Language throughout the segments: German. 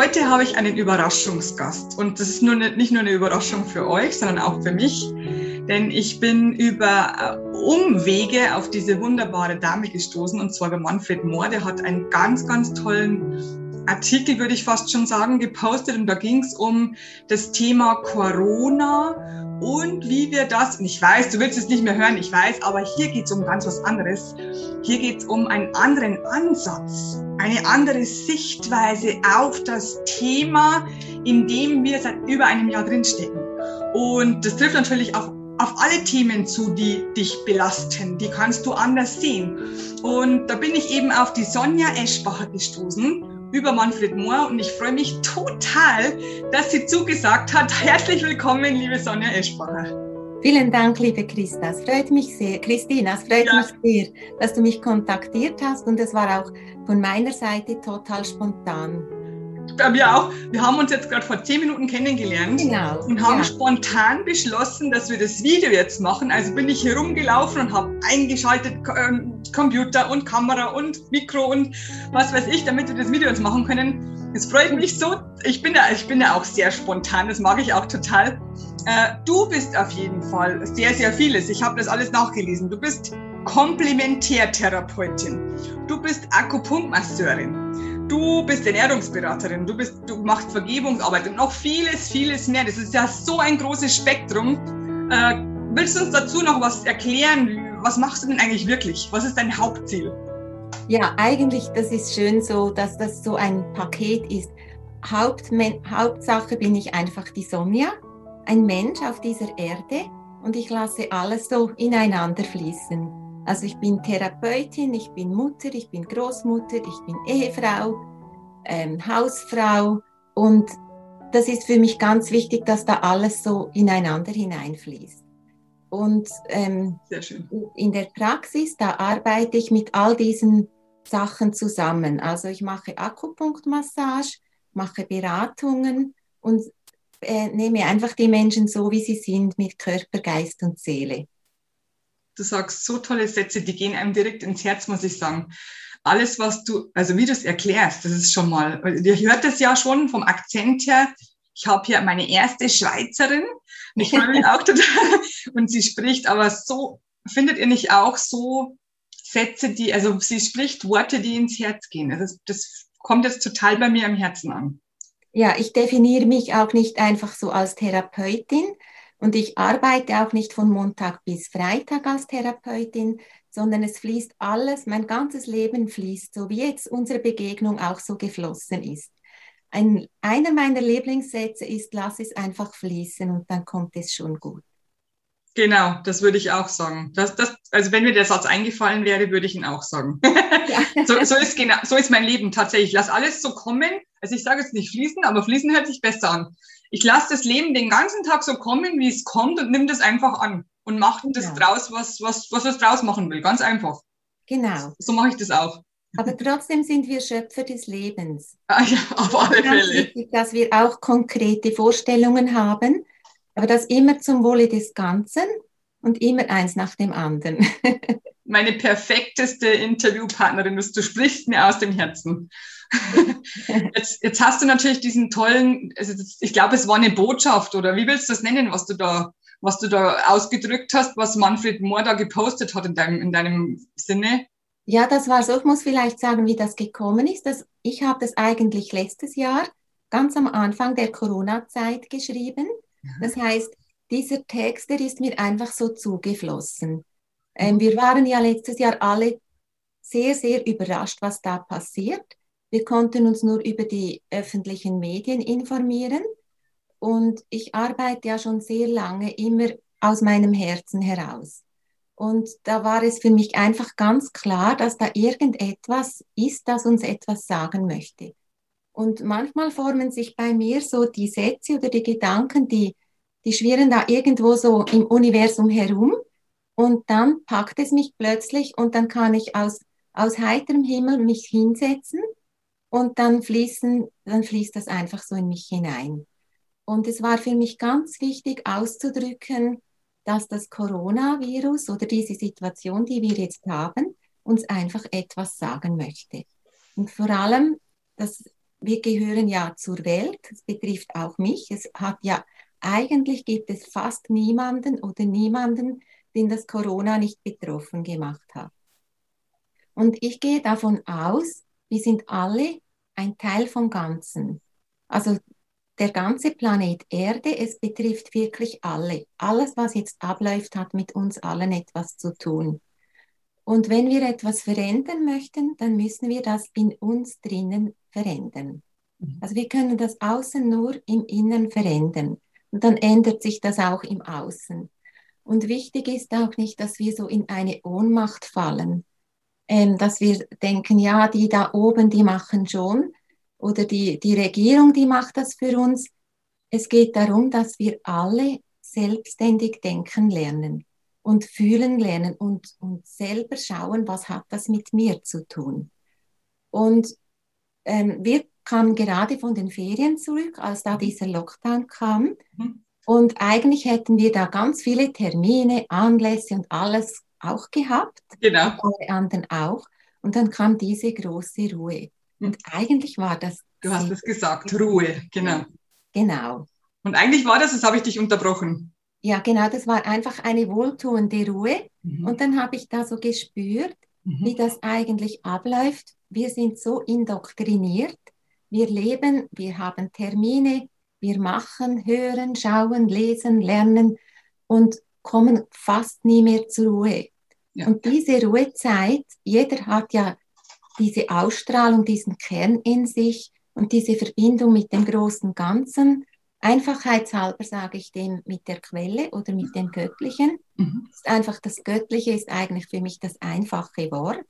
Heute habe ich einen Überraschungsgast und das ist nur eine, nicht nur eine Überraschung für euch, sondern auch für mich, denn ich bin über äh, Umwege auf diese wunderbare Dame gestoßen und zwar über Manfred Mohr. Der hat einen ganz, ganz tollen Artikel, würde ich fast schon sagen, gepostet und da ging es um das Thema Corona und wie wir das, und ich weiß, du willst es nicht mehr hören, ich weiß, aber hier geht es um ganz was anderes. Hier geht es um einen anderen Ansatz eine andere Sichtweise auf das Thema, in dem wir seit über einem Jahr drinstecken. Und das trifft natürlich auch auf alle Themen zu, die dich belasten. Die kannst du anders sehen. Und da bin ich eben auf die Sonja Eschbacher gestoßen über Manfred Mohr und ich freue mich total, dass sie zugesagt hat. Herzlich willkommen, liebe Sonja Eschbacher. Vielen Dank, liebe Christa. Es freut mich sehr, Christina, es freut ja. mich sehr, dass du mich kontaktiert hast und es war auch von meiner Seite total spontan. Bei mir auch. Wir haben uns jetzt gerade vor zehn Minuten kennengelernt genau, und haben ja. spontan beschlossen, dass wir das Video jetzt machen. Also bin ich herumgelaufen und habe eingeschaltet ähm, Computer und Kamera und Mikro und was weiß ich, damit wir das Video jetzt machen können. Es freut mich so. Ich bin, da, ich bin da auch sehr spontan, das mag ich auch total. Äh, du bist auf jeden Fall sehr, sehr vieles. Ich habe das alles nachgelesen. Du bist Komplementärtherapeutin. Du bist Akupunktmasseurin. Du bist Ernährungsberaterin. Du, bist, du machst Vergebungsarbeit und noch vieles, vieles mehr. Das ist ja so ein großes Spektrum. Äh, willst du uns dazu noch was erklären? Was machst du denn eigentlich wirklich? Was ist dein Hauptziel? Ja, eigentlich, das ist schön so, dass das so ein Paket ist. Hauptmen Hauptsache bin ich einfach die Sonja, ein Mensch auf dieser Erde und ich lasse alles so ineinander fließen. Also ich bin Therapeutin, ich bin Mutter, ich bin Großmutter, ich bin Ehefrau, ähm, Hausfrau und das ist für mich ganz wichtig, dass da alles so ineinander hineinfließt. Und ähm, in der Praxis, da arbeite ich mit all diesen Sachen zusammen. Also ich mache Akupunktmassage, mache Beratungen und äh, nehme einfach die Menschen so, wie sie sind, mit Körper, Geist und Seele. Du sagst so tolle Sätze, die gehen einem direkt ins Herz, muss ich sagen. Alles, was du, also wie du es erklärst, das ist schon mal, ihr hört es ja schon vom Akzent her. Ich habe hier meine erste Schweizerin und ich freue mich auch total. Und sie spricht aber so, findet ihr nicht auch so Sätze, die, also sie spricht Worte, die ins Herz gehen. Also das kommt jetzt total bei mir am Herzen an. Ja, ich definiere mich auch nicht einfach so als Therapeutin und ich arbeite auch nicht von Montag bis Freitag als Therapeutin, sondern es fließt alles, mein ganzes Leben fließt, so wie jetzt unsere Begegnung auch so geflossen ist. Ein, einer meiner Lieblingssätze ist, lass es einfach fließen und dann kommt es schon gut. Genau, das würde ich auch sagen. Das, das, also wenn mir der Satz eingefallen wäre, würde ich ihn auch sagen. Ja. so, so, ist genau, so ist mein Leben tatsächlich. Ich lasse alles so kommen. Also ich sage jetzt nicht fließen, aber fließen hört sich besser an. Ich lasse das Leben den ganzen Tag so kommen, wie es kommt und nimm das einfach an und mache das ja. draus, was, was, was es draus machen will. Ganz einfach. Genau. So mache ich das auch. Aber trotzdem sind wir Schöpfer des Lebens. Ah, ja, auf alle Fälle. Wichtig, dass wir auch konkrete Vorstellungen haben aber das immer zum Wohle des Ganzen und immer eins nach dem anderen. Meine perfekteste Interviewpartnerin ist, du sprichst mir aus dem Herzen. Jetzt, jetzt hast du natürlich diesen tollen, also ich glaube, es war eine Botschaft oder wie willst du das nennen, was du da, was du da ausgedrückt hast, was Manfred Mohr da gepostet hat in deinem, in deinem Sinne? Ja, das war so. Ich muss vielleicht sagen, wie das gekommen ist. Dass ich habe das eigentlich letztes Jahr ganz am Anfang der Corona-Zeit geschrieben das heißt, dieser Text, der ist mir einfach so zugeflossen. Ähm, wir waren ja letztes Jahr alle sehr, sehr überrascht, was da passiert. Wir konnten uns nur über die öffentlichen Medien informieren. Und ich arbeite ja schon sehr lange immer aus meinem Herzen heraus. Und da war es für mich einfach ganz klar, dass da irgendetwas ist, das uns etwas sagen möchte. Und manchmal formen sich bei mir so die Sätze oder die Gedanken, die, die schwirren da irgendwo so im Universum herum. Und dann packt es mich plötzlich und dann kann ich aus, aus heiterem Himmel mich hinsetzen und dann fließen, dann fließt das einfach so in mich hinein. Und es war für mich ganz wichtig auszudrücken, dass das Coronavirus oder diese Situation, die wir jetzt haben, uns einfach etwas sagen möchte. Und vor allem, das wir gehören ja zur Welt, das betrifft auch mich. Es hat ja, eigentlich gibt es fast niemanden oder niemanden, den das Corona nicht betroffen gemacht hat. Und ich gehe davon aus, wir sind alle ein Teil vom Ganzen. Also der ganze Planet Erde, es betrifft wirklich alle. Alles, was jetzt abläuft, hat mit uns allen etwas zu tun. Und wenn wir etwas verändern möchten, dann müssen wir das in uns drinnen verändern. Mhm. Also wir können das Außen nur im Innen verändern. Und dann ändert sich das auch im Außen. Und wichtig ist auch nicht, dass wir so in eine Ohnmacht fallen, ähm, dass wir denken, ja, die da oben, die machen schon, oder die, die Regierung, die macht das für uns. Es geht darum, dass wir alle selbstständig denken lernen und fühlen lernen und, und selber schauen, was hat das mit mir zu tun. Und ähm, wir kamen gerade von den Ferien zurück, als da dieser Lockdown kam. Mhm. Und eigentlich hätten wir da ganz viele Termine, Anlässe und alles auch gehabt. Genau. Und alle anderen auch. Und dann kam diese große Ruhe. Und eigentlich war das. Du hast es gesagt, Ruhe, genau. Genau. Und eigentlich war das, das habe ich dich unterbrochen. Ja, genau, das war einfach eine wohltuende Ruhe. Mhm. Und dann habe ich da so gespürt, mhm. wie das eigentlich abläuft. Wir sind so indoktriniert. Wir leben, wir haben Termine, wir machen, hören, schauen, lesen, lernen und kommen fast nie mehr zur Ruhe. Ja. Und diese Ruhezeit, jeder hat ja diese Ausstrahlung, diesen Kern in sich und diese Verbindung mit dem großen Ganzen. Einfachheitshalber sage ich dem mit der Quelle oder mit dem Göttlichen. Mhm. Ist einfach das Göttliche ist eigentlich für mich das einfache Wort.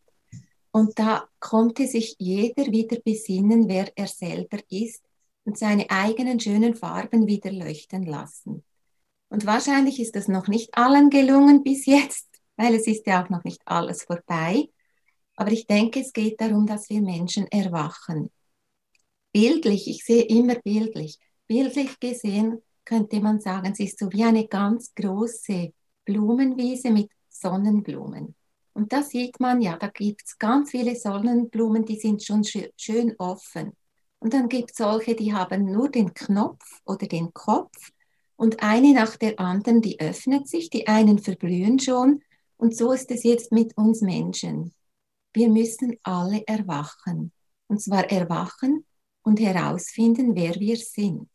Und da konnte sich jeder wieder besinnen, wer er selber ist und seine eigenen schönen Farben wieder leuchten lassen. Und wahrscheinlich ist das noch nicht allen gelungen bis jetzt, weil es ist ja auch noch nicht alles vorbei. Aber ich denke, es geht darum, dass wir Menschen erwachen. Bildlich, ich sehe immer bildlich. Bildlich gesehen könnte man sagen, es ist so wie eine ganz große Blumenwiese mit Sonnenblumen. Und da sieht man, ja, da gibt es ganz viele Sonnenblumen, die sind schon schön offen. Und dann gibt es solche, die haben nur den Knopf oder den Kopf und eine nach der anderen, die öffnet sich, die einen verblühen schon. Und so ist es jetzt mit uns Menschen wir müssen alle erwachen. Und zwar erwachen und herausfinden, wer wir sind.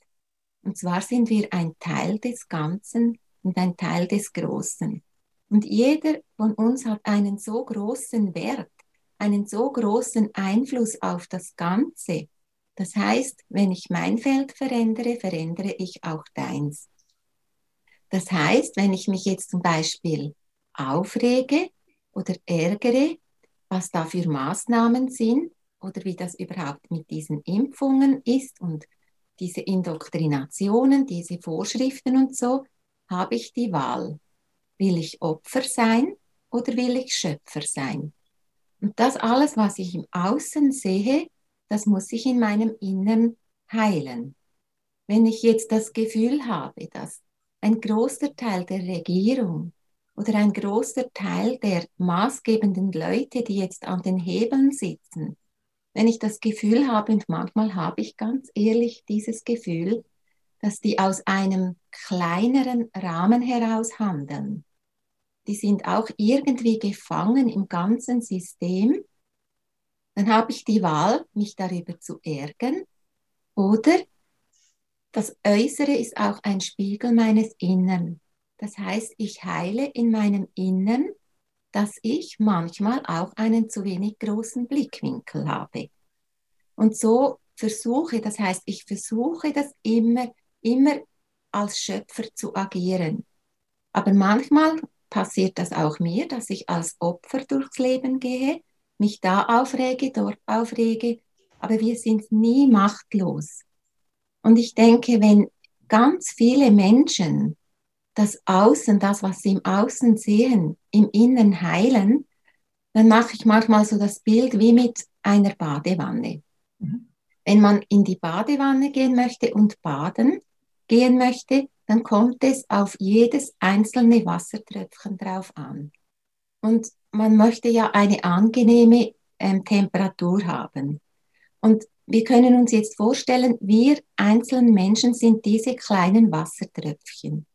Und zwar sind wir ein Teil des Ganzen und ein Teil des Großen. Und jeder von uns hat einen so großen Wert, einen so großen Einfluss auf das Ganze. Das heißt, wenn ich mein Feld verändere, verändere ich auch deins. Das heißt, wenn ich mich jetzt zum Beispiel aufrege oder ärgere, was da für Maßnahmen sind oder wie das überhaupt mit diesen Impfungen ist und diese Indoktrinationen, diese Vorschriften und so, habe ich die Wahl. Will ich Opfer sein oder will ich Schöpfer sein? Und das alles, was ich im Außen sehe, das muss ich in meinem Innern heilen. Wenn ich jetzt das Gefühl habe, dass ein großer Teil der Regierung oder ein großer Teil der maßgebenden Leute, die jetzt an den Hebeln sitzen, wenn ich das Gefühl habe, und manchmal habe ich ganz ehrlich dieses Gefühl, dass die aus einem kleineren Rahmen heraus handeln. Die sind auch irgendwie gefangen im ganzen System. Dann habe ich die Wahl, mich darüber zu ärgern oder das Äußere ist auch ein Spiegel meines Innern. Das heißt, ich heile in meinem Innern, dass ich manchmal auch einen zu wenig großen Blickwinkel habe. Und so versuche, das heißt, ich versuche das immer, immer als Schöpfer zu agieren. Aber manchmal passiert das auch mir, dass ich als Opfer durchs Leben gehe, mich da aufrege, dort aufrege, aber wir sind nie machtlos. Und ich denke, wenn ganz viele Menschen das Außen, das, was sie im Außen sehen, im Innen heilen, dann mache ich manchmal so das Bild wie mit einer Badewanne. Mhm. Wenn man in die Badewanne gehen möchte und baden gehen möchte, dann kommt es auf jedes einzelne Wassertröpfchen drauf an. Und man möchte ja eine angenehme ähm, Temperatur haben. Und wir können uns jetzt vorstellen, wir einzelnen Menschen sind diese kleinen Wassertröpfchen.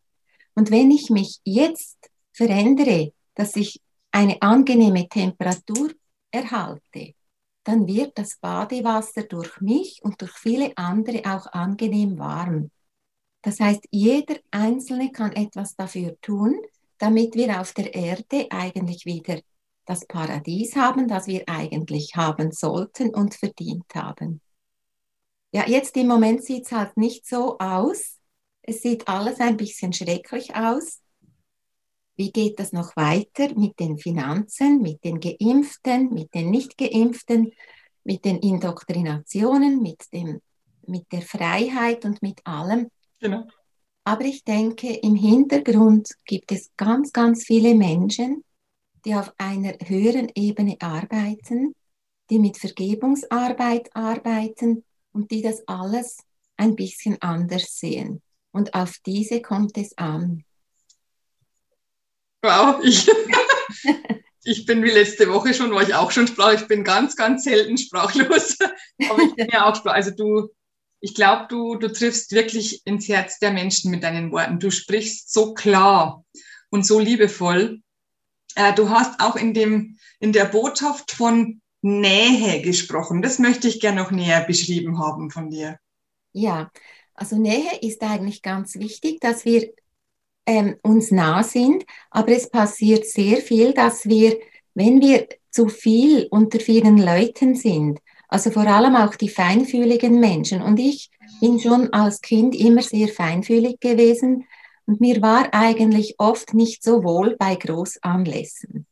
Und wenn ich mich jetzt verändere, dass ich eine angenehme Temperatur erhalte, dann wird das Badewasser durch mich und durch viele andere auch angenehm warm. Das heißt, jeder Einzelne kann etwas dafür tun, damit wir auf der Erde eigentlich wieder das Paradies haben, das wir eigentlich haben sollten und verdient haben. Ja, jetzt im Moment sieht es halt nicht so aus. Es sieht alles ein bisschen schrecklich aus. Wie geht das noch weiter mit den Finanzen, mit den Geimpften, mit den Nicht-Geimpften, mit den Indoktrinationen, mit, dem, mit der Freiheit und mit allem? Genau. Aber ich denke, im Hintergrund gibt es ganz, ganz viele Menschen, die auf einer höheren Ebene arbeiten, die mit Vergebungsarbeit arbeiten und die das alles ein bisschen anders sehen. Und auf diese kommt es an. Wow, ich, ich bin wie letzte Woche schon, war ich auch schon sprachlos. Ich bin ganz, ganz selten sprachlos. Aber ich bin ja auch sprachlos. Also du, ich glaube, du, du triffst wirklich ins Herz der Menschen mit deinen Worten. Du sprichst so klar und so liebevoll. Äh, du hast auch in, dem, in der Botschaft von Nähe gesprochen. Das möchte ich gerne noch näher beschrieben haben von dir. Ja, also Nähe ist eigentlich ganz wichtig, dass wir ähm, uns nah sind, aber es passiert sehr viel, dass wir, wenn wir zu viel unter vielen Leuten sind, also vor allem auch die feinfühligen Menschen, und ich bin schon als Kind immer sehr feinfühlig gewesen, und mir war eigentlich oft nicht so wohl bei Großanlässen.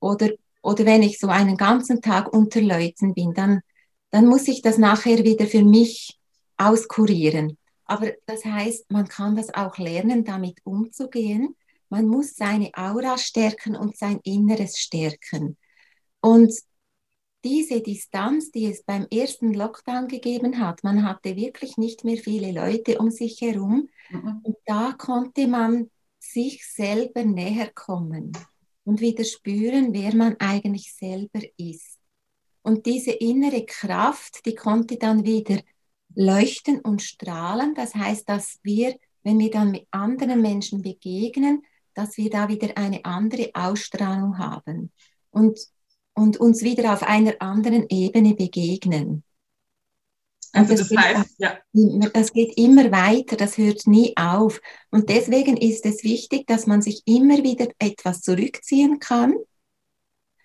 Oder, oder wenn ich so einen ganzen Tag unter Leuten bin, dann, dann muss ich das nachher wieder für mich auskurieren. Aber das heißt, man kann das auch lernen, damit umzugehen. Man muss seine Aura stärken und sein Inneres stärken. Und diese Distanz, die es beim ersten Lockdown gegeben hat, man hatte wirklich nicht mehr viele Leute um sich herum. Mhm. Und da konnte man sich selber näher kommen und wieder spüren, wer man eigentlich selber ist. Und diese innere Kraft, die konnte dann wieder leuchten und strahlen. Das heißt, dass wir, wenn wir dann mit anderen Menschen begegnen, dass wir da wieder eine andere Ausstrahlung haben. Und und uns wieder auf einer anderen Ebene begegnen. Also das, das heißt, ja. Das geht immer weiter, das hört nie auf. Und deswegen ist es wichtig, dass man sich immer wieder etwas zurückziehen kann.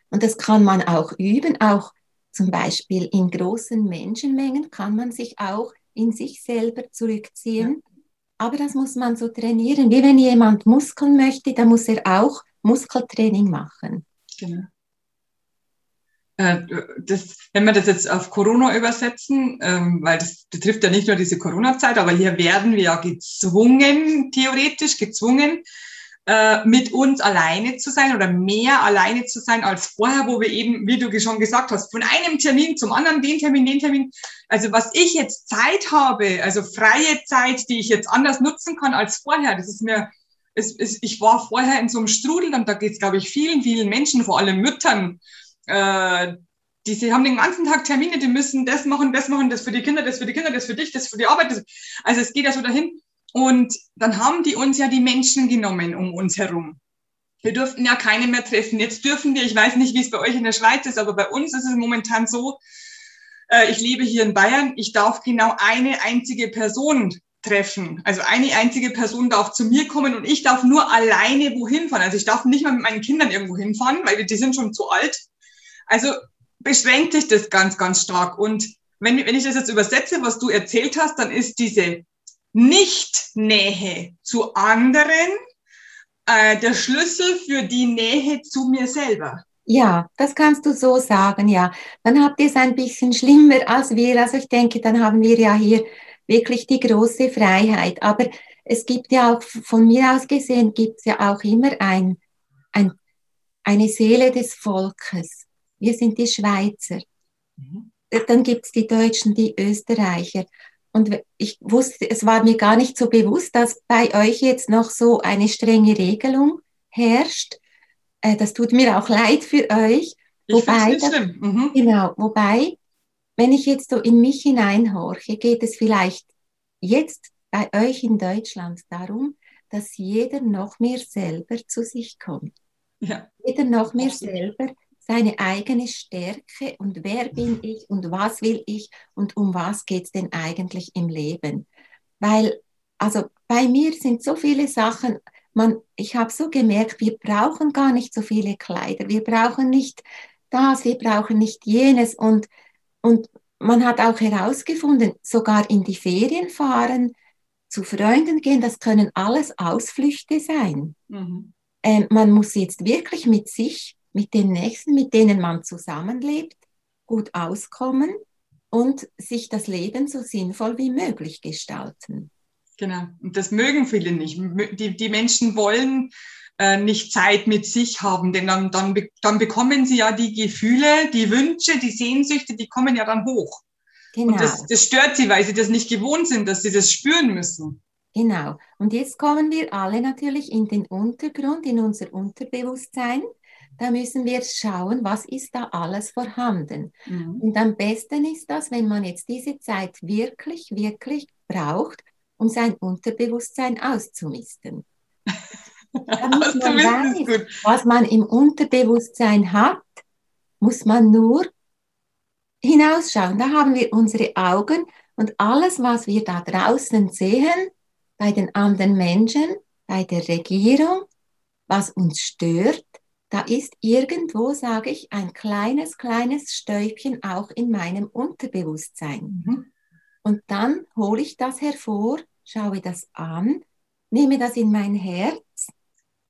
Und das kann man auch üben, auch zum Beispiel in großen Menschenmengen kann man sich auch in sich selber zurückziehen. Ja. Aber das muss man so trainieren. Wie wenn jemand Muskeln möchte, dann muss er auch Muskeltraining machen. Genau. Äh, das, wenn wir das jetzt auf Corona übersetzen, ähm, weil das betrifft ja nicht nur diese Corona-Zeit, aber hier werden wir ja gezwungen, theoretisch gezwungen, äh, mit uns alleine zu sein oder mehr alleine zu sein als vorher, wo wir eben, wie du schon gesagt hast, von einem Termin zum anderen, den Termin, den Termin. Also was ich jetzt Zeit habe, also freie Zeit, die ich jetzt anders nutzen kann als vorher, das ist mir, es, es, ich war vorher in so einem Strudel und da geht es, glaube ich, vielen, vielen Menschen, vor allem Müttern, äh, die sie haben den ganzen Tag Termine, die müssen das machen, das machen, das für die Kinder, das für die Kinder, das für dich, das für die Arbeit. Das, also es geht ja so dahin. Und dann haben die uns ja die Menschen genommen um uns herum. Wir durften ja keine mehr treffen. Jetzt dürfen wir, ich weiß nicht, wie es bei euch in der Schweiz ist, aber bei uns ist es momentan so, äh, ich lebe hier in Bayern, ich darf genau eine einzige Person treffen. Also eine einzige Person darf zu mir kommen und ich darf nur alleine wohin fahren. Also ich darf nicht mal mit meinen Kindern irgendwo hinfahren, weil die sind schon zu alt. Also beschränkt sich das ganz, ganz stark. Und wenn, wenn ich das jetzt übersetze, was du erzählt hast, dann ist diese Nicht-Nähe zu anderen äh, der Schlüssel für die Nähe zu mir selber. Ja, das kannst du so sagen, ja. Dann habt ihr es ein bisschen schlimmer als wir. Also ich denke, dann haben wir ja hier wirklich die große Freiheit. Aber es gibt ja auch, von mir aus gesehen, gibt es ja auch immer ein, ein, eine Seele des Volkes wir sind die Schweizer. Mhm. Dann gibt es die Deutschen, die Österreicher. Und ich wusste, es war mir gar nicht so bewusst, dass bei euch jetzt noch so eine strenge Regelung herrscht. Äh, das tut mir auch leid für euch. Ich wobei, das, mhm. genau, wobei wenn ich jetzt so in mich hineinhorche, geht es vielleicht jetzt bei euch in Deutschland darum, dass jeder noch mehr selber zu sich kommt. Ja. Jeder noch mehr selber seine eigene Stärke und wer bin ich und was will ich und um was geht es denn eigentlich im Leben. Weil, also bei mir sind so viele Sachen, man, ich habe so gemerkt, wir brauchen gar nicht so viele Kleider, wir brauchen nicht das, wir brauchen nicht jenes und, und man hat auch herausgefunden, sogar in die Ferien fahren, zu Freunden gehen, das können alles Ausflüchte sein. Mhm. Ähm, man muss jetzt wirklich mit sich mit den Nächsten, mit denen man zusammenlebt, gut auskommen und sich das Leben so sinnvoll wie möglich gestalten. Genau, und das mögen viele nicht. Die, die Menschen wollen äh, nicht Zeit mit sich haben, denn dann, dann, dann bekommen sie ja die Gefühle, die Wünsche, die Sehnsüchte, die kommen ja dann hoch. Genau. Und das, das stört sie, weil sie das nicht gewohnt sind, dass sie das spüren müssen. Genau. Und jetzt kommen wir alle natürlich in den Untergrund, in unser Unterbewusstsein da müssen wir schauen, was ist da alles vorhanden. Mhm. Und am besten ist das, wenn man jetzt diese Zeit wirklich, wirklich braucht, um sein Unterbewusstsein auszumisten. Damit man weiß, was man im Unterbewusstsein hat, muss man nur hinausschauen. Da haben wir unsere Augen und alles, was wir da draußen sehen, bei den anderen Menschen, bei der Regierung, was uns stört, da ist irgendwo, sage ich, ein kleines, kleines Stäubchen auch in meinem Unterbewusstsein. Mhm. Und dann hole ich das hervor, schaue das an, nehme das in mein Herz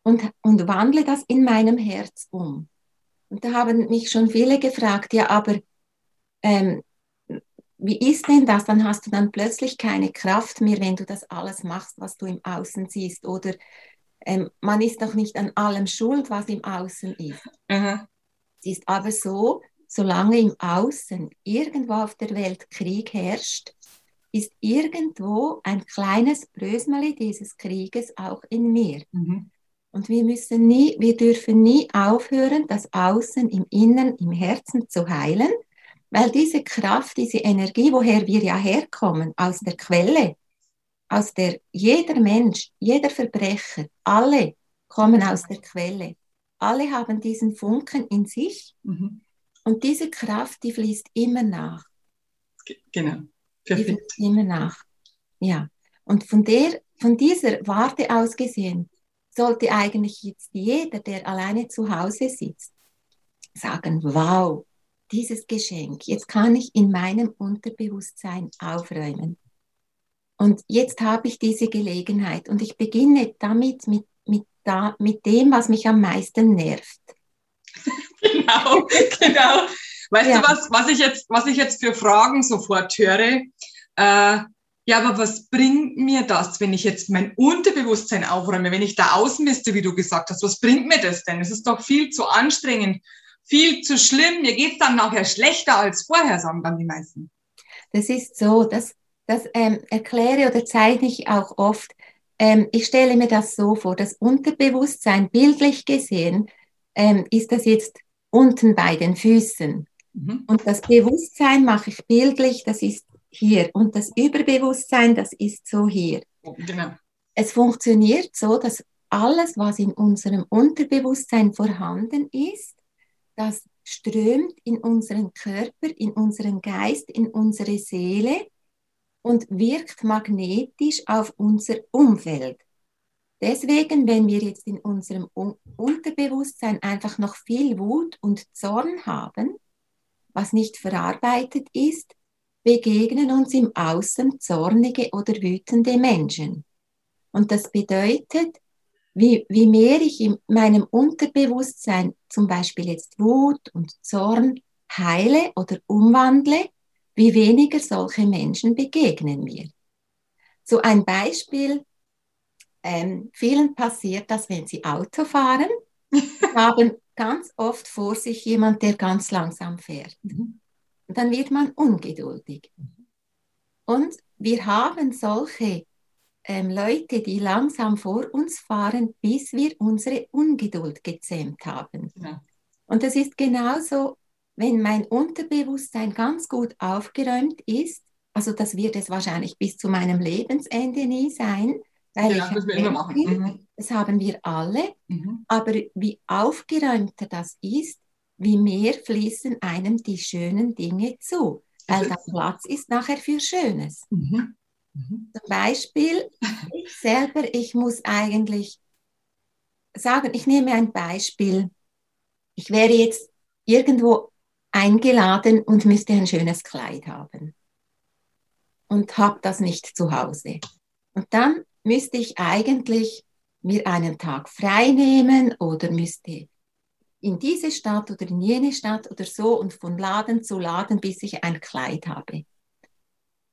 und, und wandle das in meinem Herz um. Und da haben mich schon viele gefragt, ja, aber ähm, wie ist denn das? Dann hast du dann plötzlich keine Kraft mehr, wenn du das alles machst, was du im Außen siehst. Oder ähm, man ist doch nicht an allem schuld, was im Außen ist. Mhm. Es ist aber so, solange im Außen irgendwo auf der Welt Krieg herrscht, ist irgendwo ein kleines Brösmeli dieses Krieges auch in mir. Mhm. Und wir müssen nie, wir dürfen nie aufhören, das Außen im Inneren, im Herzen zu heilen, weil diese Kraft, diese Energie, woher wir ja herkommen, aus der Quelle, aus der jeder Mensch, jeder Verbrecher, alle kommen aus der Quelle. Alle haben diesen Funken in sich mhm. und diese Kraft, die fließt immer nach. Genau. Die fließt immer nach. Ja. Und von der, von dieser Warte aus gesehen, sollte eigentlich jetzt jeder, der alleine zu Hause sitzt, sagen, wow, dieses Geschenk, jetzt kann ich in meinem Unterbewusstsein aufräumen. Und jetzt habe ich diese Gelegenheit und ich beginne damit mit, mit, da, mit dem, was mich am meisten nervt. genau, genau. Weißt ja. du was, was ich jetzt, was ich jetzt für Fragen sofort höre? Äh, ja, aber was bringt mir das, wenn ich jetzt mein Unterbewusstsein aufräume, wenn ich da ausmiste, wie du gesagt hast? Was bringt mir das denn? Es ist doch viel zu anstrengend, viel zu schlimm. Mir geht es dann nachher schlechter als vorher, sagen dann die meisten. Das ist so, dass das ähm, erkläre oder zeichne ich auch oft. Ähm, ich stelle mir das so vor, das Unterbewusstsein, bildlich gesehen, ähm, ist das jetzt unten bei den Füßen. Mhm. Und das Bewusstsein mache ich bildlich, das ist hier. Und das Überbewusstsein, das ist so hier. Genau. Es funktioniert so, dass alles, was in unserem Unterbewusstsein vorhanden ist, das strömt in unseren Körper, in unseren Geist, in unsere Seele und wirkt magnetisch auf unser Umfeld. Deswegen, wenn wir jetzt in unserem Unterbewusstsein einfach noch viel Wut und Zorn haben, was nicht verarbeitet ist, begegnen uns im Außen zornige oder wütende Menschen. Und das bedeutet, wie, wie mehr ich in meinem Unterbewusstsein zum Beispiel jetzt Wut und Zorn heile oder umwandle, wie weniger solche Menschen begegnen mir. So ein Beispiel, ähm, vielen passiert das, wenn sie Auto fahren, haben ganz oft vor sich jemand, der ganz langsam fährt. Mhm. Und dann wird man ungeduldig. Und wir haben solche ähm, Leute, die langsam vor uns fahren, bis wir unsere Ungeduld gezähmt haben. Ja. Und das ist genauso wenn mein Unterbewusstsein ganz gut aufgeräumt ist, also das wird es wahrscheinlich bis zu meinem Lebensende nie sein, weil ja, ich das, wir immer machen. Mhm. das haben wir alle, Mhm. aber wie aufgeräumter das ist, wie mehr fließen einem die schönen Dinge zu, weil da so. Platz ist nachher für Schönes. Mhm. Mhm. Zum Beispiel, ich selber, ich muss eigentlich sagen, ich nehme ein Beispiel. Ich wäre jetzt irgendwo eingeladen und müsste ein schönes Kleid haben und habe das nicht zu Hause. Und dann müsste ich eigentlich mir einen Tag frei nehmen oder müsste in diese Stadt oder in jene Stadt oder so und von Laden zu Laden, bis ich ein Kleid habe.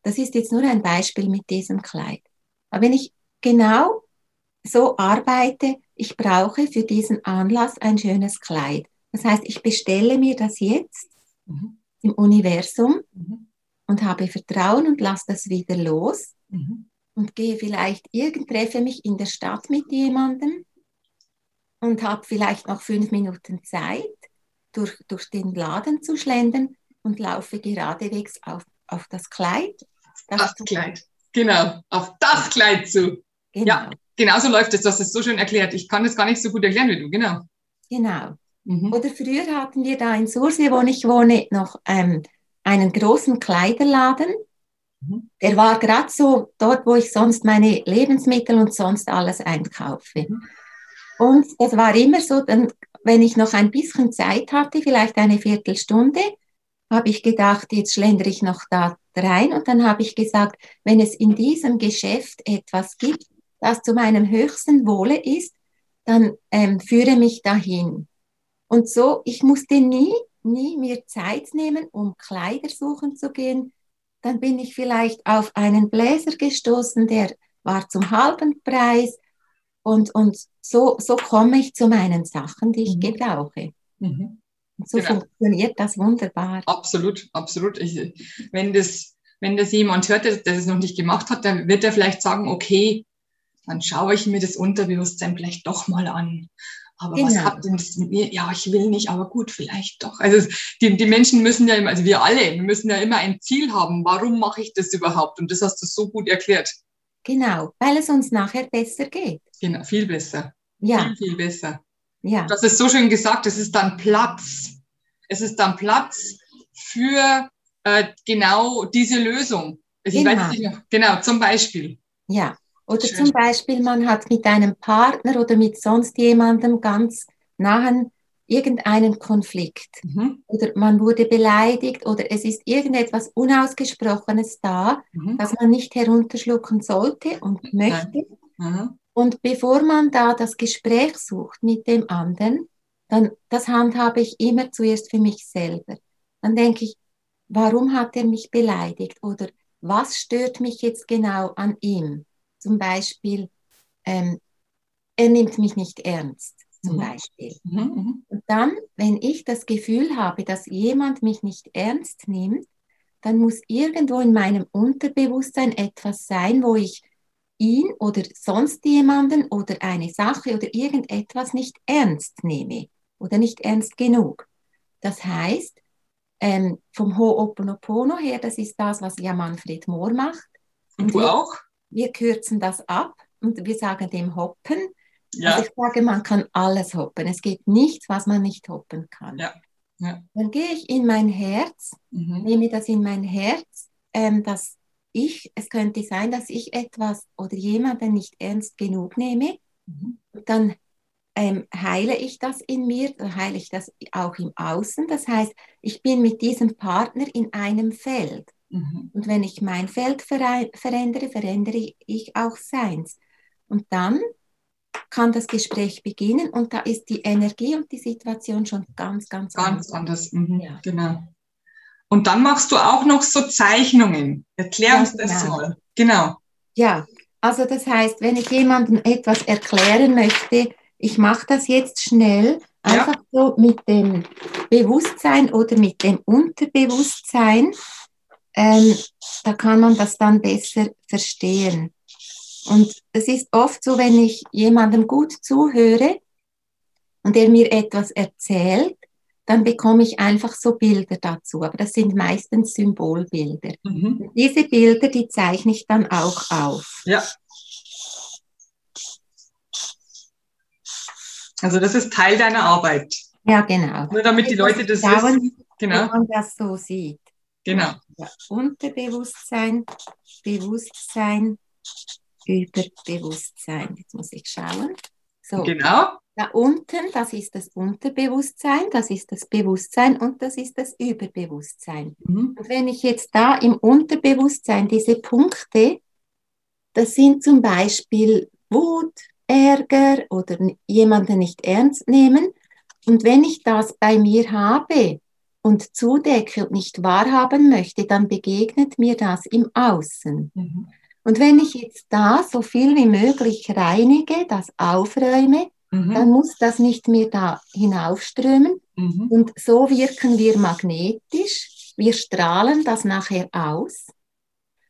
Das ist jetzt nur ein Beispiel mit diesem Kleid. Aber wenn ich genau so arbeite, ich brauche für diesen Anlass ein schönes Kleid. Das heißt, ich bestelle mir das jetzt Mhm. im Universum Mhm. und habe Vertrauen und lasse das wieder los Mhm. und gehe vielleicht irgend treffe mich in der Stadt mit jemandem und habe vielleicht noch fünf Minuten Zeit, durch, durch den Laden zu schlendern und laufe geradewegs auf, auf das Kleid. Das Kleid. Genau, auf das Kleid zu. genau, Ja. Genauso läuft es, du hast es so schön erklärt. Ich kann das gar nicht so gut erklären wie du, genau. genau. Mhm. Oder früher hatten wir da in Sursee, wo ich wohne, noch ähm, einen großen Kleiderladen. Mhm. Der war gerade so dort, wo ich sonst meine Lebensmittel und sonst alles einkaufe. Mhm. Und das war immer so, dann, wenn ich noch ein bisschen Zeit hatte, vielleicht eine Viertelstunde, habe ich gedacht, jetzt schlendere ich noch da rein. Und dann habe ich gesagt, wenn es in diesem Geschäft etwas gibt, das zu meinem höchsten Wohle ist, dann ähm, führe mich dahin. Und so, ich musste nie, nie mir Zeit nehmen, um Kleider suchen zu gehen. Dann bin ich vielleicht auf einen Bläser gestoßen, der war zum halben Preis. Und, und so, so komme ich zu meinen Sachen, die ich Mhm. gebrauche. Mhm. Und so Genau. funktioniert das wunderbar. Absolut, absolut. Ich, wenn, das, wenn das jemand hört, der, es noch nicht gemacht hat, dann wird er vielleicht sagen, okay, dann schaue ich mir das Unterbewusstsein vielleicht doch mal an. Aber was Genau. hat denn das mit mir? Ja, ich will nicht, aber gut, vielleicht doch. Also die, die Menschen müssen ja immer, also wir alle, wir müssen ja immer ein Ziel haben. Warum mache ich das überhaupt? Und das hast du so gut erklärt. Genau, weil es uns nachher besser geht. Genau, viel besser. Ja, Viel, viel besser. ja, Du hast es so schön gesagt, es ist dann Platz. Es ist dann Platz für äh, genau diese Lösung. Also ich Genau. weiß nicht noch, genau, zum Beispiel. ja. Oder Schön. zum Beispiel, man hat mit einem Partner oder mit sonst jemandem ganz nahen irgendeinen Konflikt. Mhm. Oder man wurde beleidigt oder es ist irgendetwas Unausgesprochenes da, Mhm. das man nicht herunterschlucken sollte und möchte. Mhm. Und bevor man da das Gespräch sucht mit dem anderen, dann das handhabe ich immer zuerst für mich selber. Dann denke ich, warum hat er mich beleidigt oder was stört mich jetzt genau an ihm? Zum Beispiel, ähm, er nimmt mich nicht ernst, zum Mhm. Beispiel. Mhm. Mhm. Und dann, wenn ich das Gefühl habe, dass jemand mich nicht ernst nimmt, dann muss irgendwo in meinem Unterbewusstsein etwas sein, wo ich ihn oder sonst jemanden oder eine Sache oder irgendetwas nicht ernst nehme oder nicht ernst genug. Das heißt, ähm, vom Ho'oponopono her, das ist das, was ja Manfred Mohr macht. Und du auch? Wir kürzen das ab und wir sagen dem Hoppen. Ja. Also ich sage, man kann alles hoppen. Es gibt nichts, was man nicht hoppen kann. Ja. Ja. Dann gehe ich in mein Herz, Mhm. nehme das in mein Herz, ähm, dass ich, es könnte sein, dass ich etwas oder jemanden nicht ernst genug nehme. Mhm. Dann ähm, heile ich das in mir, dann heile ich das auch im Außen. Das heißt, ich bin mit diesem Partner in einem Feld. Mhm. Und wenn ich mein Feld verändere, verändere ich auch seins. Und dann kann das Gespräch beginnen und da ist die Energie und die Situation schon ganz, ganz, Ganz anders. Mhm. Ja. Genau. Und dann machst du auch noch so Zeichnungen. Erklär Ja, uns das genau. mal. Genau. Ja, also das heißt, wenn ich jemandem etwas erklären möchte, ich mache das jetzt schnell, Ja. einfach so mit dem Bewusstsein oder mit dem Unterbewusstsein, ähm, da kann man das dann besser verstehen. Und es ist oft so, wenn ich jemandem gut zuhöre und er mir etwas erzählt, dann bekomme ich einfach so Bilder dazu. Aber das sind meistens Symbolbilder. Mhm. Diese Bilder, die zeichne ich dann auch auf. Ja. Also das ist Teil deiner Arbeit. Ja, genau. Nur damit die Leute das schauen, wissen. Genau. Wenn man das so sieht. Genau. Ja, Unterbewusstsein, Bewusstsein, Überbewusstsein. Jetzt muss ich schauen. So. Genau. Da unten, das ist das Unterbewusstsein, das ist das Bewusstsein und das ist das Überbewusstsein. Mhm. Und wenn ich jetzt da im Unterbewusstsein diese Punkte, das sind zum Beispiel Wut, Ärger oder jemanden nicht ernst nehmen. Und wenn ich das bei mir habe und zudecke und nicht wahrhaben möchte, dann begegnet mir das im Außen. Mhm. Und wenn ich jetzt da so viel wie möglich reinige, das aufräume, mhm. dann muss das nicht mehr da hinaufströmen. Mhm. Und so wirken wir magnetisch. Wir strahlen das nachher aus.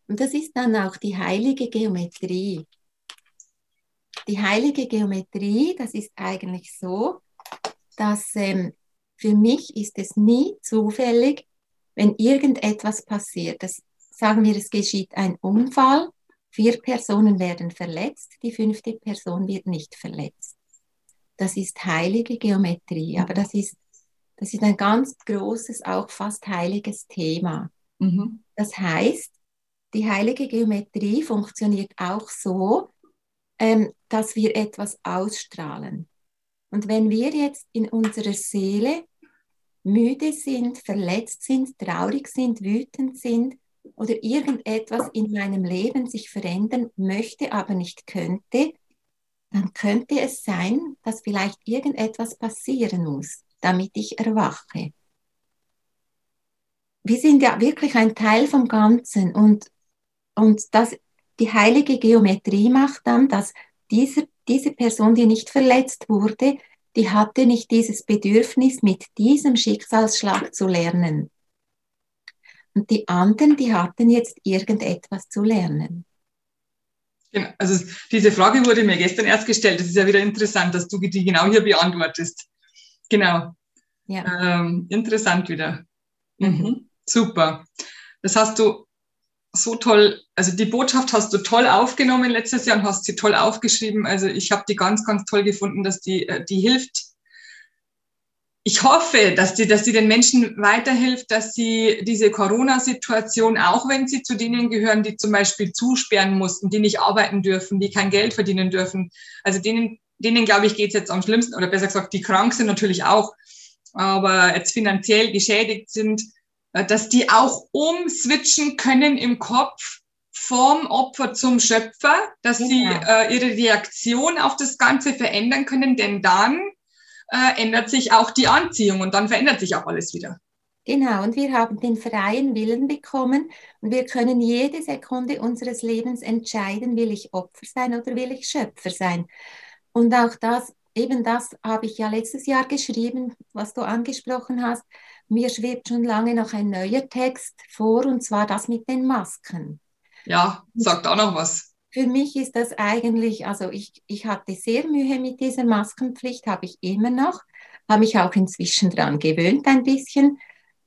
Und das ist dann auch die heilige Geometrie. Die heilige Geometrie, das ist eigentlich so, dass ähm, für mich ist es nie zufällig, wenn irgendetwas passiert. Das, sagen wir, es geschieht ein Unfall Vier Personen werden verletzt, die fünfte Person wird nicht verletzt. Das ist heilige Geometrie, aber das ist, das ist ein ganz großes, auch fast heiliges Thema. Mhm. Das heißt, die heilige Geometrie funktioniert auch so, ähm, dass wir etwas ausstrahlen. Und wenn wir jetzt in unserer Seele müde sind, verletzt sind, traurig sind, wütend sind, oder irgendetwas in meinem Leben sich verändern möchte, aber nicht könnte, dann könnte es sein, dass vielleicht irgendetwas passieren muss, damit ich erwache. Wir sind ja wirklich ein Teil vom Ganzen und, und das, die heilige Geometrie macht dann, dass dieser, diese Person, die nicht verletzt wurde, die hatte nicht dieses Bedürfnis, mit diesem Schicksalsschlag zu lernen. Und die anderen, die hatten jetzt irgendetwas zu lernen. Genau. Also diese Frage wurde mir gestern erst gestellt. Das ist ja wieder interessant, dass du die genau hier beantwortest. Genau. Ja. Ähm, interessant wieder. Mhm. Mhm. Super. Das hast du so toll, also die Botschaft hast du toll aufgenommen letztes Jahr und hast sie toll aufgeschrieben. Also ich habe die ganz, ganz toll gefunden, dass die, äh, die hilft, ich hoffe, dass die, dass die den Menschen weiterhilft, dass sie diese Corona-Situation, auch wenn sie zu denen gehören, die zum Beispiel zusperren mussten, die nicht arbeiten dürfen, die kein Geld verdienen dürfen, also denen, denen glaube ich, geht es jetzt am schlimmsten, oder besser gesagt, die krank sind natürlich auch, aber jetzt finanziell geschädigt sind, dass die auch umswitchen können im Kopf vom Opfer zum Schöpfer, dass ja. sie äh, ihre Reaktion auf das Ganze verändern können, denn dann äh, ändert sich auch die Anziehung und dann verändert sich auch alles wieder. Genau, und wir haben den freien Willen bekommen und wir können jede Sekunde unseres Lebens entscheiden, will ich Opfer sein oder will ich Schöpfer sein. Und auch das, eben das habe ich ja letztes Jahr geschrieben, was du angesprochen hast. Mir schwebt schon lange noch ein neuer Text vor, und zwar das mit den Masken. Ja, sagt auch noch was für mich ist das eigentlich, also ich, ich hatte sehr Mühe mit dieser Maskenpflicht, habe ich immer noch, habe mich auch inzwischen daran gewöhnt ein bisschen,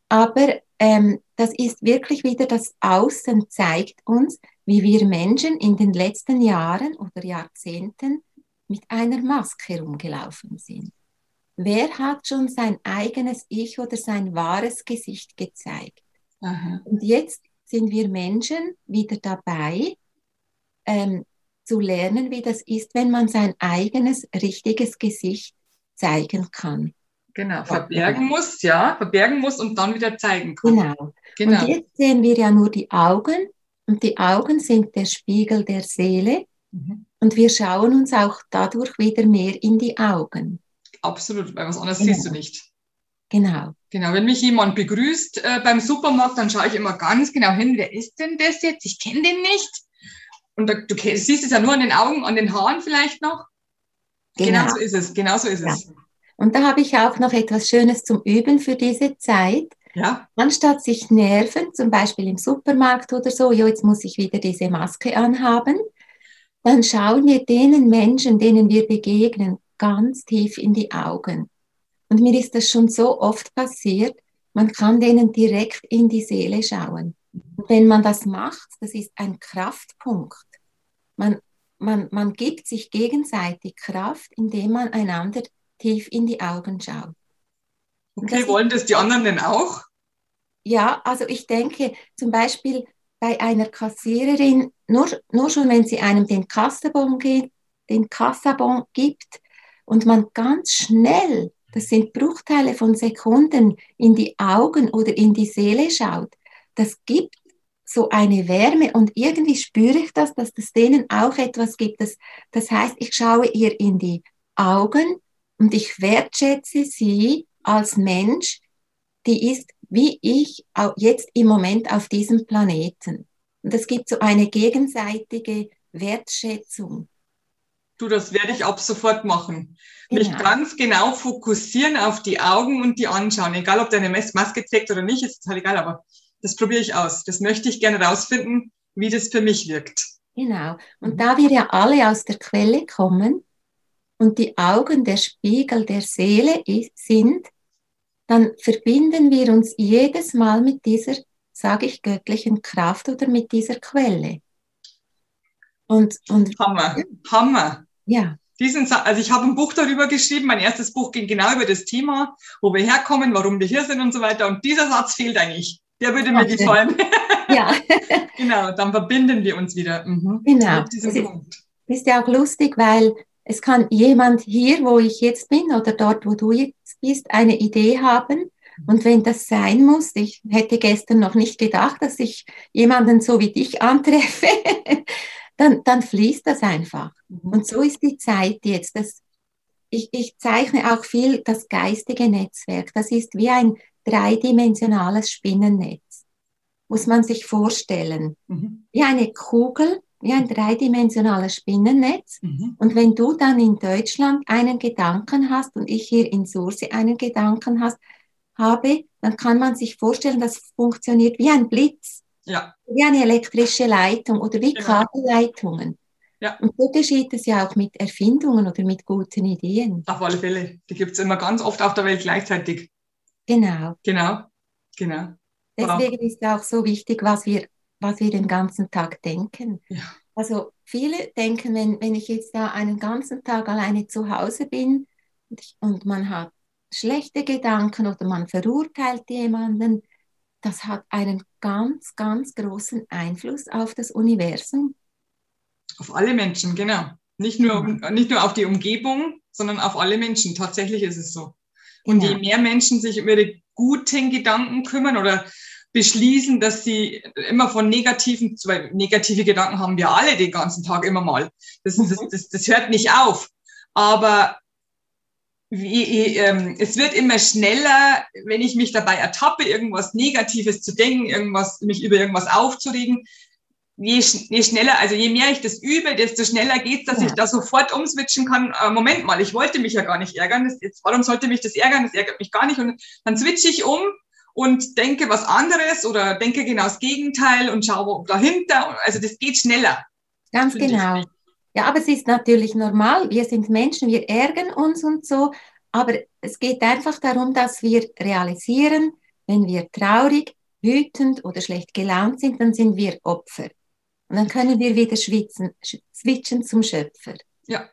aber ähm, das ist wirklich wieder das Außen zeigt uns, wie wir Menschen in den letzten Jahren oder Jahrzehnten mit einer Maske herumgelaufen sind. Wer hat schon sein eigenes Ich oder sein wahres Gesicht gezeigt? Aha. Und jetzt sind wir Menschen wieder dabei, ähm, zu lernen, wie das ist, wenn man sein eigenes richtiges Gesicht zeigen kann. Genau, verbergen ja. muss, ja, verbergen muss und dann wieder zeigen kann. Genau. genau. Und jetzt sehen wir ja nur die Augen und die Augen sind der Spiegel der Seele mhm. und wir schauen uns auch dadurch wieder mehr in die Augen. Absolut, weil was anderes genau. siehst du nicht. Genau. Genau, wenn mich jemand begrüßt äh, beim Supermarkt, dann schaue ich immer ganz genau hin, wer ist denn das jetzt? Ich kenne den nicht. Und du siehst es ja nur an den Augen, an den Haaren vielleicht noch. Genau, genau so ist es. Genau so ist ja. es. Und da habe ich auch noch etwas Schönes zum Üben für diese Zeit. Ja. Anstatt sich nerven, zum Beispiel im Supermarkt oder so, jo, jetzt muss ich wieder diese Maske anhaben, dann schauen wir denen Menschen, denen wir begegnen, ganz tief in die Augen Und mir ist das schon so oft passiert, man kann denen direkt in die Seele schauen. Und wenn man das macht, das ist ein Kraftpunkt. Man, man, man gibt sich gegenseitig Kraft, indem man einander tief in die Augen schaut. Okay, das wollen das die anderen denn auch? Ja, also ich denke zum Beispiel bei einer Kassiererin, nur, nur schon wenn sie einem den Kassabon, geht, den Kassabon gibt und man ganz schnell, das sind Bruchteile von Sekunden, in die Augen oder in die Seele schaut, das gibt so eine Wärme und irgendwie spüre ich das, dass das denen auch etwas gibt. Das, das heißt, ich schaue ihr in die Augen und ich wertschätze sie als Mensch, die ist wie ich jetzt im Moment auf diesem Planeten. Und es gibt so eine gegenseitige Wertschätzung. Du, das werde ich ab sofort machen. Genau. Mich ganz genau fokussieren auf die Augen und die anschauen. Egal, ob deine Maske trägt oder nicht, ist total egal, aber das probiere ich aus. Das möchte ich gerne rausfinden, wie das für mich wirkt. Genau. Und da wir ja alle aus der Quelle kommen und die Augen der Spiegel der Seele sind, dann verbinden wir uns jedes Mal mit dieser, sage ich, göttlichen Kraft oder mit dieser Quelle. Und, und Hammer, Hammer. Ja. Diesen, also ich habe ein Buch darüber geschrieben, mein erstes Buch ging genau über das Thema, wo wir herkommen, warum wir hier sind und so weiter. Und dieser Satz fehlt eigentlich. Der würde mir okay. gefallen. Ja. genau, dann verbinden wir uns wieder. Mhm. Genau. Das ist, ist ja auch lustig, weil es kann jemand hier, wo ich jetzt bin oder dort, wo du jetzt bist, eine Idee haben. Und wenn das sein muss, ich hätte gestern noch nicht gedacht, dass ich jemanden so wie dich antreffe, dann, dann fließt das einfach. Mhm. Und so ist die Zeit jetzt. Das, ich, ich zeichne auch viel das geistige Netzwerk. Das ist wie ein dreidimensionales Spinnennetz. Muss man sich vorstellen. Mhm. Wie eine Kugel, wie ein dreidimensionales Spinnennetz. Mhm. Und wenn du dann in Deutschland einen Gedanken hast und ich hier in Sursi einen Gedanken hast, habe, dann kann man sich vorstellen, das funktioniert wie ein Blitz. Ja. Wie eine elektrische Leitung oder wie genau. Kabelleitungen. Ja. Und so geschieht es ja auch mit Erfindungen oder mit guten Ideen. Auf alle Fälle. Die gibt es immer ganz oft auf der Welt gleichzeitig. Genau. Genau, genau. Deswegen wow. ist auch so wichtig, was wir, was wir den ganzen Tag denken. Ja. Also viele denken, wenn, wenn ich jetzt da einen ganzen Tag alleine zu Hause bin und, ich, und man hat schlechte Gedanken oder man verurteilt jemanden, das hat einen ganz, ganz großen Einfluss auf das Universum. Auf alle Menschen, genau. Nicht nur, mhm. nicht nur auf die Umgebung, sondern auf alle Menschen. Tatsächlich ist es so. Und ja. je mehr Menschen sich um ihre guten Gedanken kümmern oder beschließen, dass sie immer von negativen, weil negative Gedanken haben wir alle den ganzen Tag immer mal. Das, das, mhm. das, das hört nicht auf. Aber wie, ähm, es wird immer schneller, wenn ich mich dabei ertappe, irgendwas Negatives zu denken, irgendwas, mich über irgendwas aufzuregen, je, je schneller, also je mehr ich das übe, desto schneller geht's, dass ja. ich da sofort umswitchen kann. Äh, Moment mal, ich wollte mich ja gar nicht ärgern. Das, jetzt, warum sollte mich das ärgern? Das ärgert mich gar nicht. Und dann switche ich um und denke was anderes oder denke genau das Gegenteil und schaue dahinter. Also das geht schneller. Ganz genau. Ja, aber es ist natürlich normal. Wir sind Menschen, wir ärgern uns und so. Aber es geht einfach darum, dass wir realisieren, wenn wir traurig, wütend oder schlecht gelaunt sind, dann sind wir Opfer. Und dann können wir wieder schwitzen, switchen zum Schöpfer. Ja,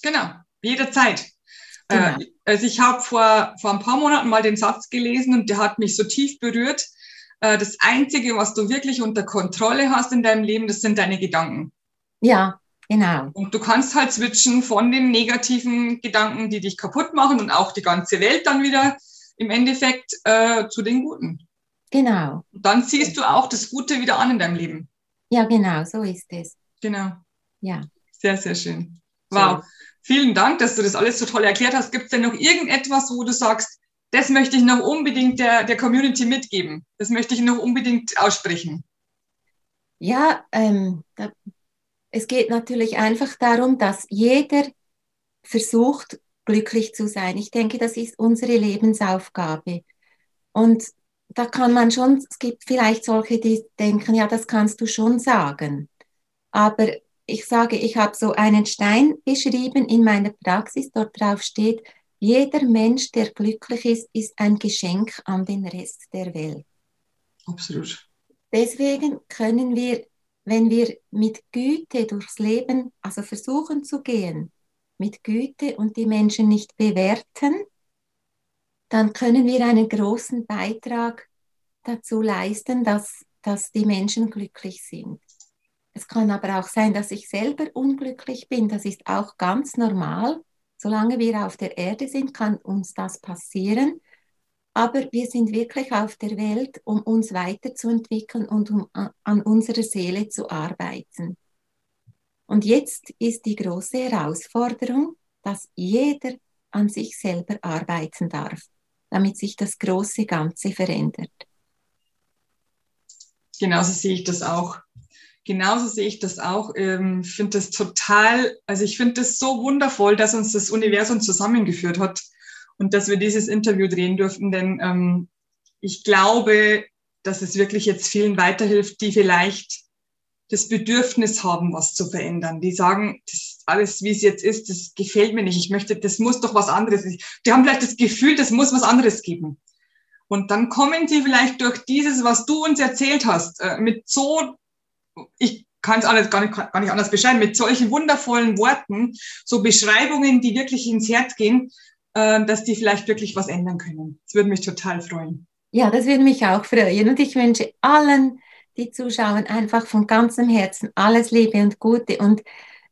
genau, jederzeit. Genau. Äh, also ich habe vor, vor ein paar Monaten mal den Satz gelesen und der hat mich so tief berührt. Äh, das Einzige, was du wirklich unter Kontrolle hast in deinem Leben, das sind deine Gedanken. Ja, genau. Und du kannst halt switchen von den negativen Gedanken, die dich kaputt machen und auch die ganze Welt dann wieder im Endeffekt äh, zu den guten. Genau. Und dann siehst du auch das Gute wieder an in deinem Leben. Ja, genau, so ist es. Genau. Ja. Sehr, sehr schön. Wow. So. Vielen Dank, dass du das alles so toll erklärt hast. Gibt es denn noch irgendetwas, wo du sagst, das möchte ich noch unbedingt der, der Community mitgeben? Das möchte ich noch unbedingt aussprechen. Ja, ähm, da, es geht natürlich einfach darum, dass jeder versucht, glücklich zu sein. Ich denke, das ist unsere Lebensaufgabe. Und da kann man schon, es gibt vielleicht solche, die denken, ja, das kannst du schon sagen. Aber ich sage, ich habe so einen Stein beschrieben in meiner Praxis, dort drauf steht, jeder Mensch, der glücklich ist, ist ein Geschenk an den Rest der Welt. Absolut. Deswegen können wir, wenn wir mit Güte durchs Leben, also versuchen zu gehen, mit Güte und die Menschen nicht bewerten, dann können wir einen großen Beitrag dazu leisten, dass, dass die Menschen glücklich sind. Es kann aber auch sein, dass ich selber unglücklich bin. Das ist auch ganz normal. Solange wir auf der Erde sind, kann uns das passieren. Aber wir sind wirklich auf der Welt, um uns weiterzuentwickeln und um an unserer Seele zu arbeiten. Und jetzt ist die große Herausforderung, dass jeder an sich selber arbeiten darf, damit sich das große Ganze verändert. Genauso sehe ich das auch. Genauso sehe ich das auch. Ich ähm, finde das total, also ich finde das so wundervoll, dass uns das Universum zusammengeführt hat und dass wir dieses Interview drehen durften, denn ähm, ich glaube, dass es wirklich jetzt vielen weiterhilft, die vielleicht das Bedürfnis haben, was zu verändern. Die sagen, das alles, wie es jetzt ist, das gefällt mir nicht. Ich möchte, das muss doch was anderes. Die haben vielleicht das Gefühl, das muss was anderes geben. Und dann kommen sie vielleicht durch dieses, was du uns erzählt hast, äh, mit so, ich kann es alles gar nicht, gar nicht anders beschreiben, mit solchen wundervollen Worten, so Beschreibungen, die wirklich ins Herz gehen, dass die vielleicht wirklich was ändern können. Das würde mich total freuen. Ja, das würde mich auch freuen. Und ich wünsche allen, die zuschauen, einfach von ganzem Herzen alles Liebe und Gute. Und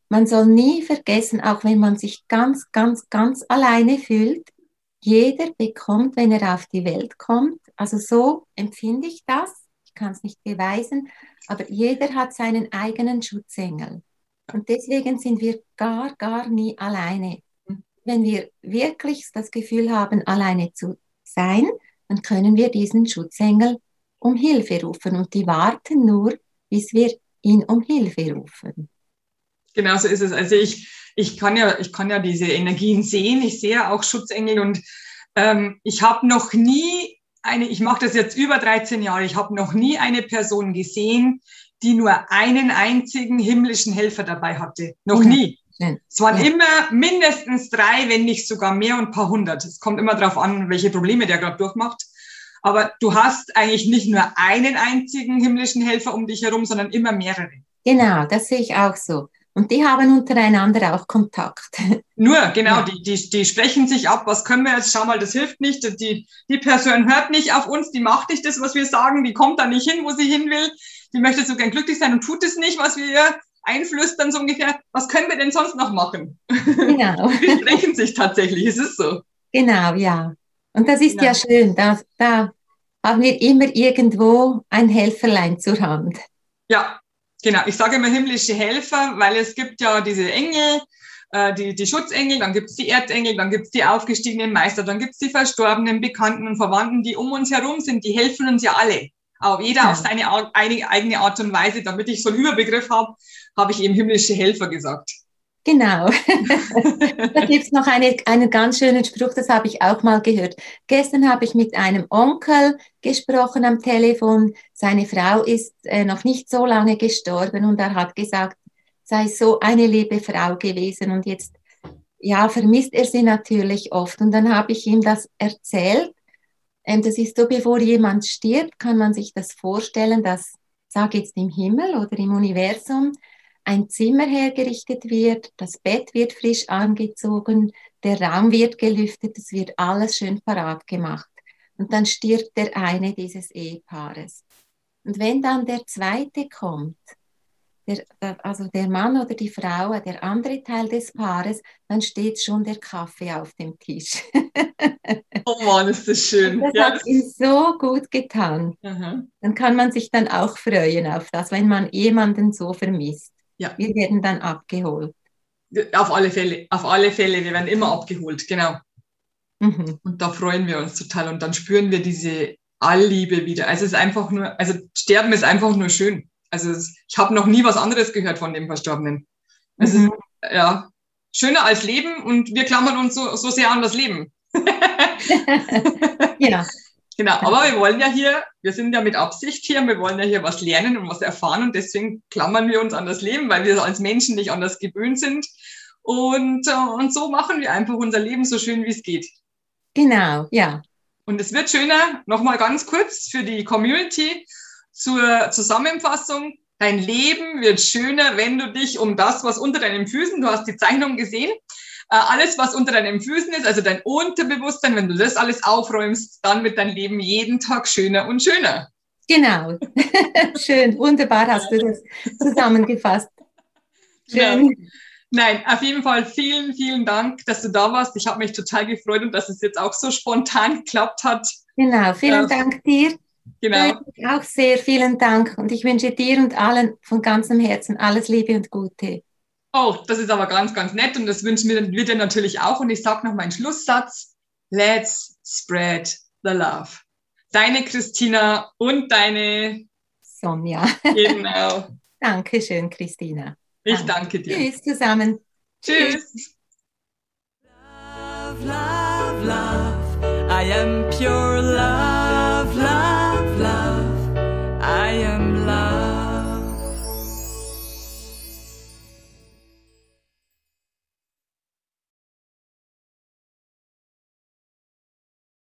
man soll nie vergessen, auch wenn man sich ganz, ganz, ganz alleine fühlt, jeder bekommt, wenn er auf die Welt kommt, also so empfinde ich das, ich kann es nicht beweisen, aber jeder hat seinen eigenen Schutzengel. Und deswegen sind wir gar, gar nie alleine wenn wir wirklich das Gefühl haben, alleine zu sein, dann können wir diesen Schutzengel um Hilfe rufen und die warten nur, bis wir ihn um Hilfe rufen. Genau so ist es. Also ich, ich, kann ja, ich kann ja diese Energien sehen. Ich sehe auch Schutzengel und ähm, ich habe noch nie eine, ich mache das jetzt über 13 Jahre, ich habe noch nie eine Person gesehen, die nur einen einzigen himmlischen Helfer dabei hatte. Noch ja. nie. Es waren ja. immer mindestens drei, wenn nicht sogar mehr und ein paar hundert. Es kommt immer darauf an, welche Probleme der gerade durchmacht. Aber du hast eigentlich nicht nur einen einzigen himmlischen Helfer um dich herum, sondern immer mehrere. Genau, das sehe ich auch so. Und die haben untereinander auch Kontakt. Nur, genau, ja. die, die, die sprechen sich ab, was können wir jetzt, schau mal, das hilft nicht, die, die Person hört nicht auf uns, die macht nicht das, was wir sagen, die kommt da nicht hin, wo sie hin will, die möchte so gern glücklich sein und tut es nicht, was wir ihr einflüstern, so ungefähr, was können wir denn sonst noch machen? Genau. Wir sprechen sich tatsächlich, es ist so. Genau, ja. Und das ist genau. ja schön, da, da haben wir immer irgendwo ein Helferlein zur Hand. Ja, genau. Ich sage immer himmlische Helfer, weil es gibt ja diese Engel, äh, die, die Schutzengel, dann gibt es die Erzengel, dann gibt es die aufgestiegenen Meister, dann gibt es die verstorbenen Bekannten und Verwandten, die um uns herum sind, die helfen uns ja alle. Auch jeder ja. auf seine eigene Art und Weise, damit ich so einen Überbegriff habe, habe ich eben himmlische Helfer gesagt. Genau. da gibt es noch eine, einen ganz schönen Spruch, das habe ich auch mal gehört. Gestern habe ich mit einem Onkel gesprochen am Telefon. Seine Frau ist äh, noch nicht so lange gestorben und er hat gesagt, sei so eine liebe Frau gewesen und jetzt, ja, vermisst er sie natürlich oft. Und dann habe ich ihm das erzählt. Ähm, das ist so, bevor jemand stirbt, kann man sich das vorstellen, dass, sag jetzt im Himmel oder im Universum, ein Zimmer hergerichtet wird, das Bett wird frisch angezogen, der Raum wird gelüftet, es wird alles schön parat gemacht. Und dann stirbt der eine dieses Ehepaares. Und wenn dann der zweite kommt, der, also der Mann oder die Frau, der andere Teil des Paares, dann steht schon der Kaffee auf dem Tisch. oh Mann, ist das schön. Das ja, hat ihm so gut getan. Aha. Dann kann man sich dann auch freuen auf das, wenn man jemanden so vermisst. Ja. Wir werden dann abgeholt. Auf alle Fälle, auf alle Fälle, wir werden immer abgeholt, genau. Mhm. Und da freuen wir uns total und dann spüren wir diese Allliebe wieder. Also es ist einfach nur, also Sterben ist einfach nur schön. Also es, ich habe noch nie was anderes gehört von dem Verstorbenen. Es mhm. ist ja schöner als Leben und wir klammern uns so, so sehr an das Leben. ja. Genau, aber wir wollen ja hier, wir sind ja mit Absicht hier, wir wollen ja hier was lernen und was erfahren und deswegen klammern wir uns an das Leben, weil wir als Menschen nicht anders gewöhnt sind. Und, äh, und so machen wir einfach unser Leben so schön, wie es geht. Genau, ja. Und es wird schöner, nochmal ganz kurz für die Community zur Zusammenfassung. Dein Leben wird schöner, wenn du dich um das, was unter deinen Füßen, du hast die Zeichnung gesehen, alles, was unter deinen Füßen ist, also dein Unterbewusstsein, wenn du das alles aufräumst, dann wird dein Leben jeden Tag schöner und schöner. Genau. Schön, wunderbar hast du das zusammengefasst. Schön. Ja. Nein, auf jeden Fall vielen, vielen Dank, dass du da warst. Ich habe mich total gefreut und dass es jetzt auch so spontan geklappt hat. Genau, vielen äh, Dank dir. Genau. Auch sehr vielen Dank und ich wünsche dir und allen von ganzem Herzen alles Liebe und Gute. Oh, das ist aber ganz, ganz nett und das wünschen wir, wir dir natürlich auch. Und ich sage noch meinen Schlusssatz. Let's spread the love. Deine Christina und deine Sonja. Genau. Dankeschön, Christina. Ich danke dir. Tschüss zusammen. Tschüss. Love, love, love. I am pure love.